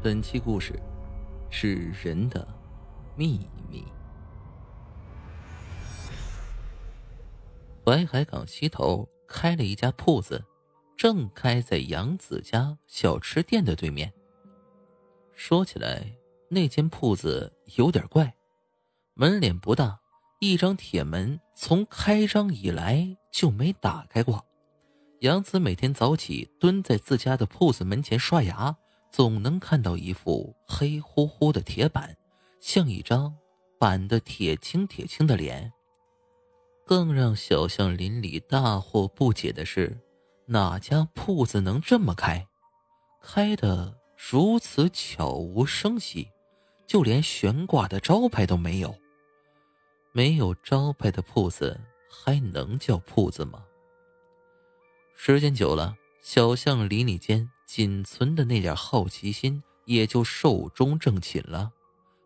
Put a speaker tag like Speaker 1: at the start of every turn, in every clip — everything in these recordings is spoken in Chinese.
Speaker 1: 本期故事是人的秘密。淮海港西头开了一家铺子，正开在杨子家小吃店的对面。说起来，那间铺子有点怪，门脸不大，一张铁门从开张以来就没打开过。杨子每天早起蹲在自家的铺子门前刷牙。总能看到一副黑乎乎的铁板，像一张板的铁青铁青的脸。更让小巷邻里大惑不解的是，哪家铺子能这么开，开的如此悄无声息，就连悬挂的招牌都没有。没有招牌的铺子还能叫铺子吗？时间久了，小巷邻里间。仅存的那点好奇心也就寿终正寝了，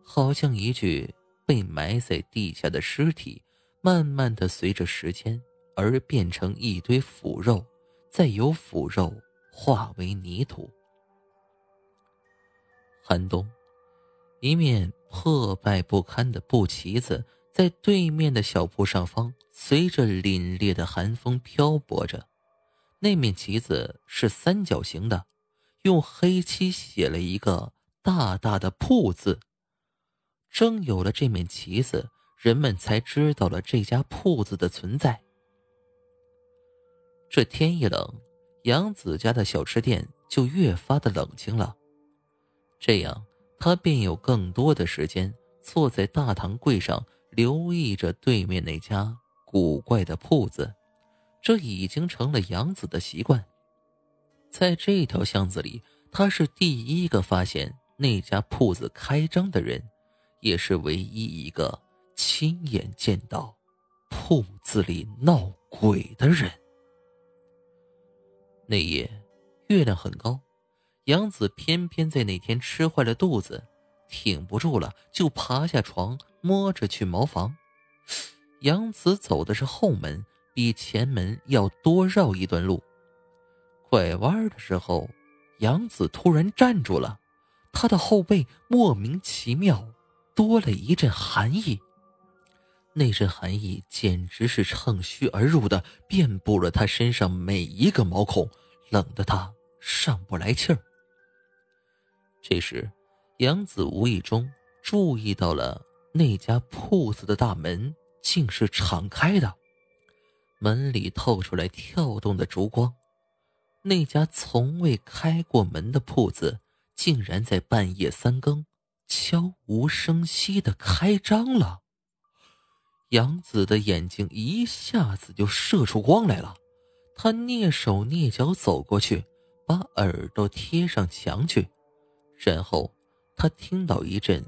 Speaker 1: 好像一具被埋在地下的尸体，慢慢的随着时间而变成一堆腐肉，再由腐肉化为泥土。寒冬，一面破败不堪的布旗子在对面的小铺上方，随着凛冽的寒风漂泊着。那面旗子是三角形的。用黑漆写了一个大大的“铺”字。正有了这面旗子，人们才知道了这家铺子的存在。这天一冷，杨子家的小吃店就越发的冷清了。这样，他便有更多的时间坐在大堂柜上，留意着对面那家古怪的铺子。这已经成了杨子的习惯。在这条巷子里，他是第一个发现那家铺子开张的人，也是唯一一个亲眼见到铺子里闹鬼的人。那夜月亮很高，杨子偏偏在那天吃坏了肚子，挺不住了，就爬下床摸着去茅房。杨子走的是后门，比前门要多绕一段路。拐弯的时候，杨子突然站住了，他的后背莫名其妙多了一阵寒意。那阵寒意简直是乘虚而入的，遍布了他身上每一个毛孔，冷得他上不来气儿。这时，杨子无意中注意到了那家铺子的大门竟是敞开的，门里透出来跳动的烛光。那家从未开过门的铺子，竟然在半夜三更悄无声息的开张了。杨子的眼睛一下子就射出光来了，他蹑手蹑脚走过去，把耳朵贴上墙去，然后他听到一阵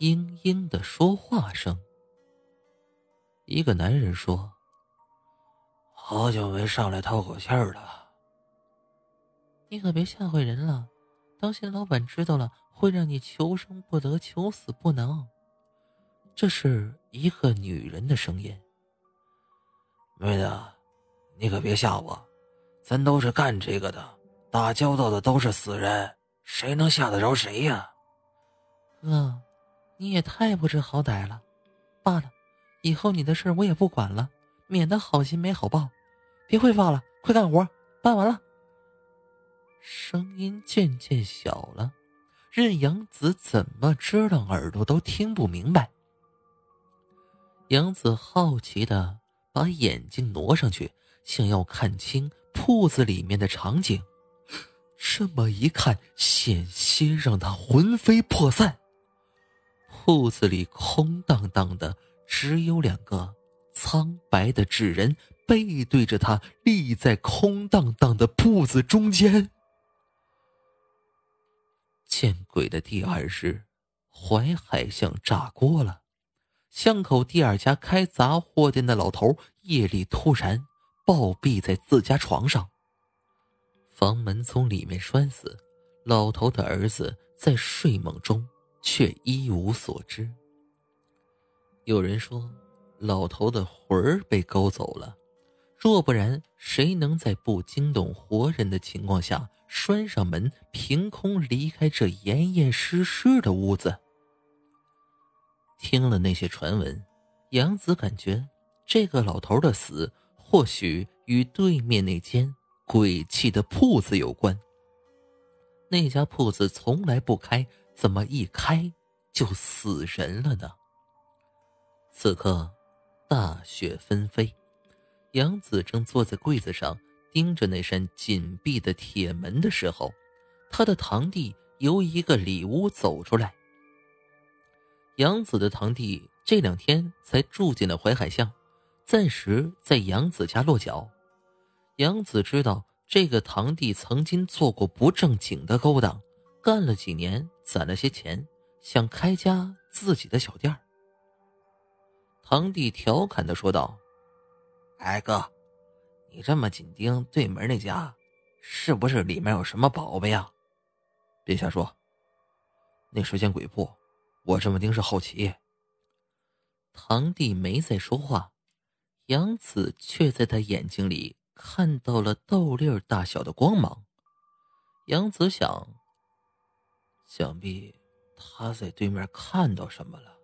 Speaker 1: 嘤嘤的说话声。一个男人说：“
Speaker 2: 好久没上来透口气儿了。”
Speaker 3: 你可别吓唬人了，当心老板知道了会让你求生不得，求死不能。
Speaker 1: 这是一个女人的声音。
Speaker 2: 妹子，你可别吓我，咱都是干这个的，打交道的都是死人，谁能吓得着谁呀？
Speaker 3: 哥，你也太不知好歹了。罢了，以后你的事我也不管了，免得好心没好报。别废话了，快干活，办完了。
Speaker 1: 声音渐渐小了，任杨子怎么支棱耳朵都听不明白。杨子好奇的把眼睛挪上去，想要看清铺子里面的场景。这么一看，险些让他魂飞魄散。铺子里空荡荡的，只有两个苍白的纸人背对着他立在空荡荡的铺子中间。见鬼的第二日，淮海巷炸锅了。巷口第二家开杂货店的老头夜里突然暴毙在自家床上，房门从里面栓死。老头的儿子在睡梦中却一无所知。有人说，老头的魂儿被勾走了。若不然，谁能在不惊动活人的情况下拴上门，凭空离开这严严实实的屋子。听了那些传闻，杨子感觉这个老头的死或许与对面那间鬼气的铺子有关。那家铺子从来不开，怎么一开就死人了呢？此刻，大雪纷飞，杨子正坐在柜子上盯着那扇紧闭的铁门的时候，他的堂弟由一个里屋走出来。杨子的堂弟这两天才住进了淮海巷，暂时在杨子家落脚。杨子知道这个堂弟曾经做过不正经的勾当，干了几年，攒了些钱，想开家自己的小店堂弟调侃的说道：“
Speaker 2: 哎哥，你这么紧盯对门那家，是不是里面有什么宝贝呀？
Speaker 1: 别瞎说，那是间鬼铺。”我这么盯是好奇。堂弟没再说话，杨子却在他眼睛里看到了豆粒儿大小的光芒。杨子想，想必他在对面看到什么了，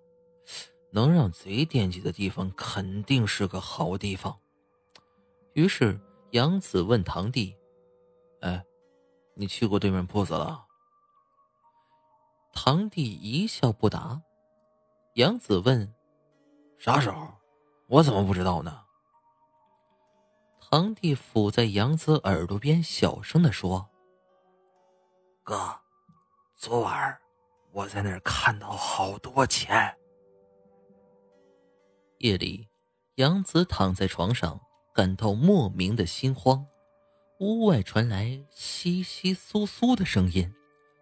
Speaker 1: 能让贼惦记的地方肯定是个好地方。于是杨子问堂弟：“哎，你去过对面铺子了？”堂弟一笑不答，杨子问：“
Speaker 2: 啥时候？我怎么不知道呢？”
Speaker 1: 堂弟伏在杨子耳朵边，小声的说：“
Speaker 2: 哥，昨晚我在那儿看到好多钱。”
Speaker 1: 夜里，杨子躺在床上，感到莫名的心慌。屋外传来窸窸窣窣的声音，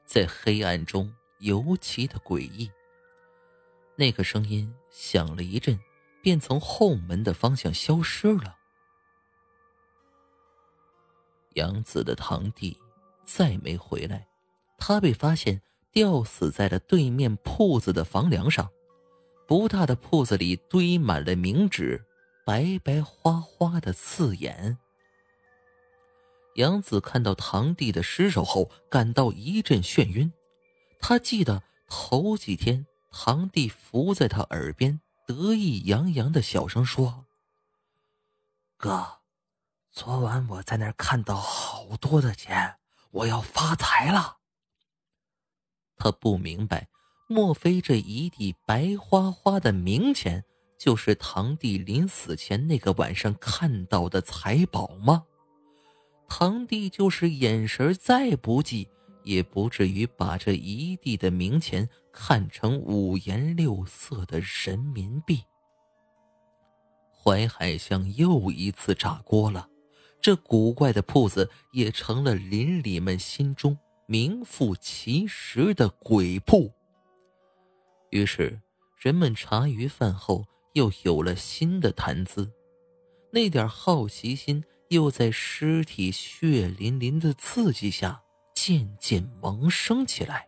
Speaker 1: 在黑暗中。尤其的诡异。那个声音响了一阵，便从后门的方向消失了。杨子的堂弟再没回来，他被发现吊死在了对面铺子的房梁上。不大的铺子里堆满了冥纸，白白花花的刺眼。杨子看到堂弟的尸首后，感到一阵眩晕。他记得头几天，堂弟伏在他耳边，得意洋洋的小声说：“
Speaker 2: 哥，昨晚我在那儿看到好多的钱，我要发财了。”
Speaker 1: 他不明白，莫非这一地白花花的冥钱，就是堂弟临死前那个晚上看到的财宝吗？堂弟就是眼神再不济。也不至于把这一地的冥钱看成五颜六色的人民币。淮海巷又一次炸锅了，这古怪的铺子也成了邻里们心中名副其实的鬼铺。于是，人们茶余饭后又有了新的谈资，那点好奇心又在尸体血淋淋的刺激下。渐渐萌生起来。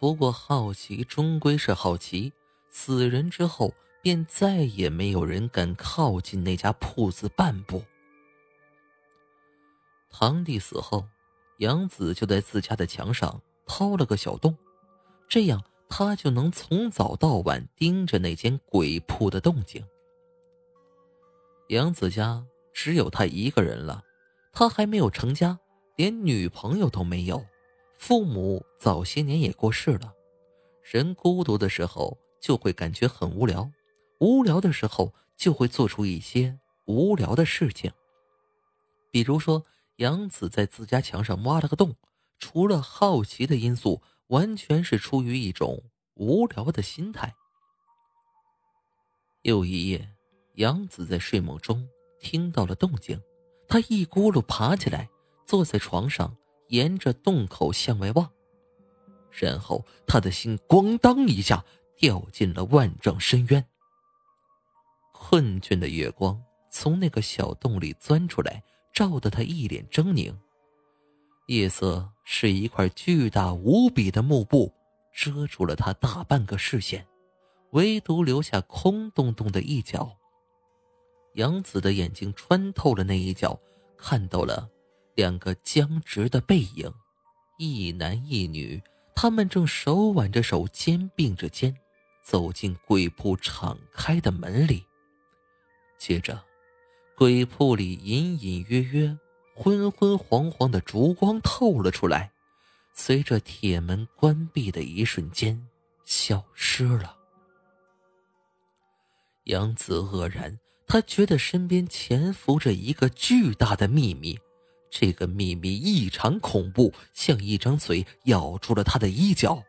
Speaker 1: 不过，好奇终归是好奇，死人之后，便再也没有人敢靠近那家铺子半步。堂弟死后，杨子就在自家的墙上掏了个小洞，这样他就能从早到晚盯着那间鬼铺的动静。杨子家只有他一个人了，他还没有成家。连女朋友都没有，父母早些年也过世了。人孤独的时候就会感觉很无聊，无聊的时候就会做出一些无聊的事情。比如说，杨子在自家墙上挖了个洞，除了好奇的因素，完全是出于一种无聊的心态。又一夜，杨子在睡梦中听到了动静，他一咕噜爬起来。坐在床上，沿着洞口向外望，然后他的心咣当一下掉进了万丈深渊。困倦的月光从那个小洞里钻出来，照得他一脸狰狞。夜色是一块巨大无比的幕布，遮住了他大半个视线，唯独留下空洞洞的一角。杨子的眼睛穿透了那一角，看到了。两个僵直的背影，一男一女，他们正手挽着手，肩并着肩，走进鬼铺敞开的门里。接着，鬼铺里隐隐约约、昏昏黄黄的烛光透了出来，随着铁门关闭的一瞬间，消失了。杨子愕然，他觉得身边潜伏着一个巨大的秘密，这个秘密异常恐怖，像一张嘴咬住了他的衣角。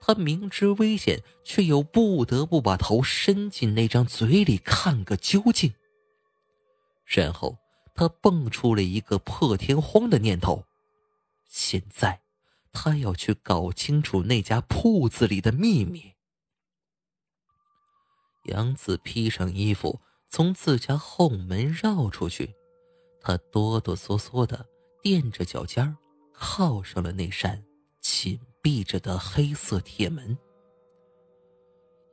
Speaker 1: 他明知危险，却又不得不把头伸进那张嘴里看个究竟。然后他蹦出了一个破天荒的念头：现在，他要去搞清楚那家铺子里的秘密。杨子披上衣服，从自家后门绕出去。他哆哆嗦嗦的垫着脚尖靠上了那扇紧闭着的黑色铁门。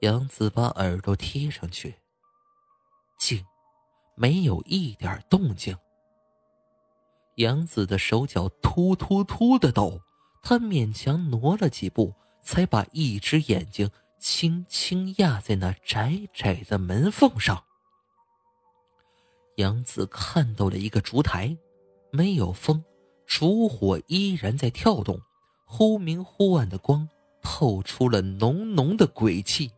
Speaker 1: 杨子把耳朵贴上去，静，没有一点动静。杨子的手脚突突突的抖，他勉强挪了几步，才把一只眼睛。轻轻压在那窄窄的门缝上，杨子看到了一个烛台，没有风，烛火依然在跳动，忽明忽暗的光透出了浓浓的鬼气。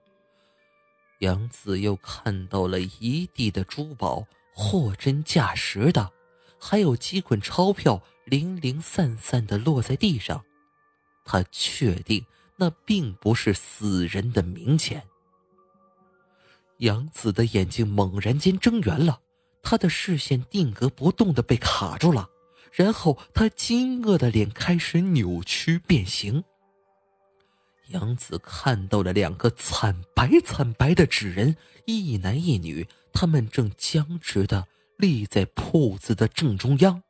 Speaker 1: 杨子又看到了一地的珠宝，货真价实的，还有几捆钞票零零散散的落在地上，他确定。那并不是死人的冥钱。杨子的眼睛猛然间睁圆了，他的视线定格不动的被卡住了，然后他惊愕的脸开始扭曲变形。杨子看到了两个惨白惨白的纸人，一男一女，他们正僵直的立在铺子的正中央。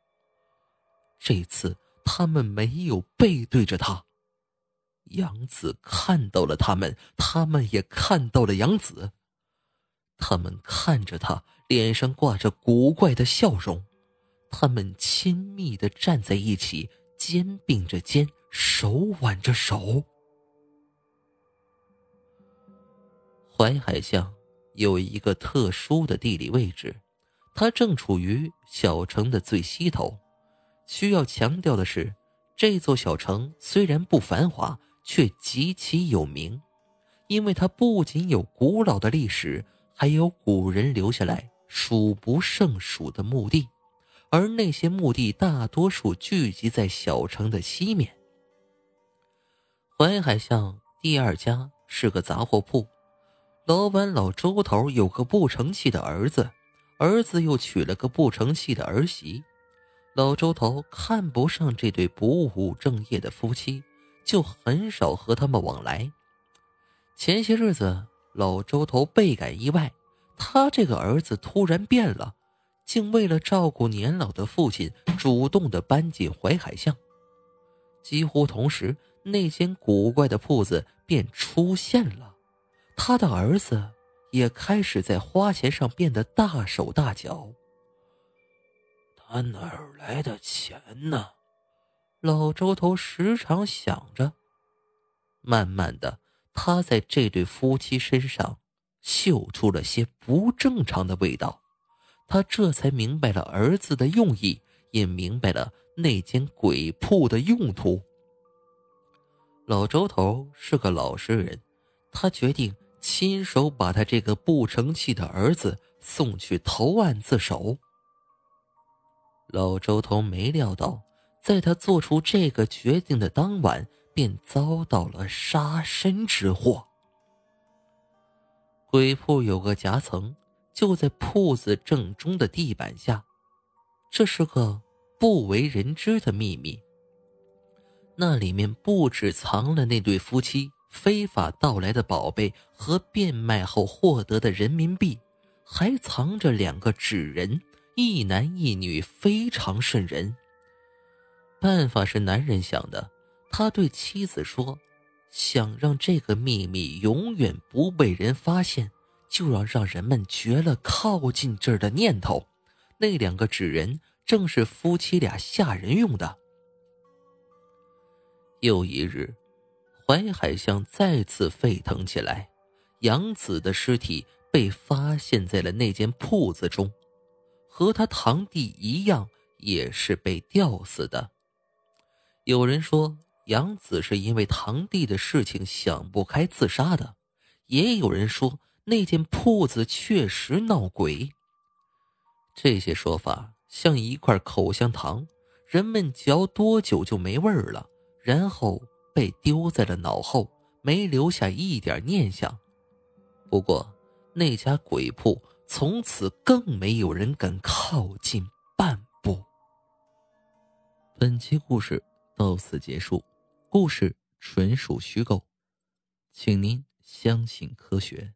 Speaker 1: 这次他们没有背对着他。杨子看到了他们，他们也看到了杨子。他们看着他，脸上挂着古怪的笑容。他们亲密的站在一起，肩并着肩，手挽着手。淮海巷有一个特殊的地理位置，它正处于小城的最西头。需要强调的是，这座小城虽然不繁华。却极其有名，因为它不仅有古老的历史，还有古人留下来数不胜数的墓地，而那些墓地大多数聚集在小城的西面。淮海巷第二家是个杂货铺，老板老周头有个不成器的儿子，儿子又娶了个不成器的儿媳，老周头看不上这对不务正业的夫妻。就很少和他们往来。前些日子，老周头倍感意外，他这个儿子突然变了，竟为了照顾年老的父亲，主动的搬进淮海巷。几乎同时，那间古怪的铺子便出现了，他的儿子也开始在花钱上变得大手大脚。
Speaker 2: 他哪儿来的钱呢？
Speaker 1: 老周头时常想着，慢慢的，他在这对夫妻身上嗅出了些不正常的味道。他这才明白了儿子的用意，也明白了那间鬼铺的用途。老周头是个老实人，他决定亲手把他这个不成器的儿子送去投案自首。老周头没料到。在他做出这个决定的当晚，便遭到了杀身之祸。鬼铺有个夹层，就在铺子正中的地板下，这是个不为人知的秘密。那里面不止藏了那对夫妻非法盗来的宝贝和变卖后获得的人民币，还藏着两个纸人，一男一女，非常瘆人。办法是男人想的，他对妻子说：“想让这个秘密永远不被人发现，就要让人们绝了靠近这儿的念头。”那两个纸人正是夫妻俩吓人用的。又一日，淮海巷再次沸腾起来，杨子的尸体被发现在了那间铺子中，和他堂弟一样，也是被吊死的。有人说杨子是因为堂弟的事情想不开自杀的，也有人说那间铺子确实闹鬼。这些说法像一块口香糖，人们嚼多久就没味儿了。然后被丢在了脑后，没留下一点念想。不过，那家鬼铺从此更没有人敢靠近半步。本期故事到此结束，故事纯属虚构，请您相信科学。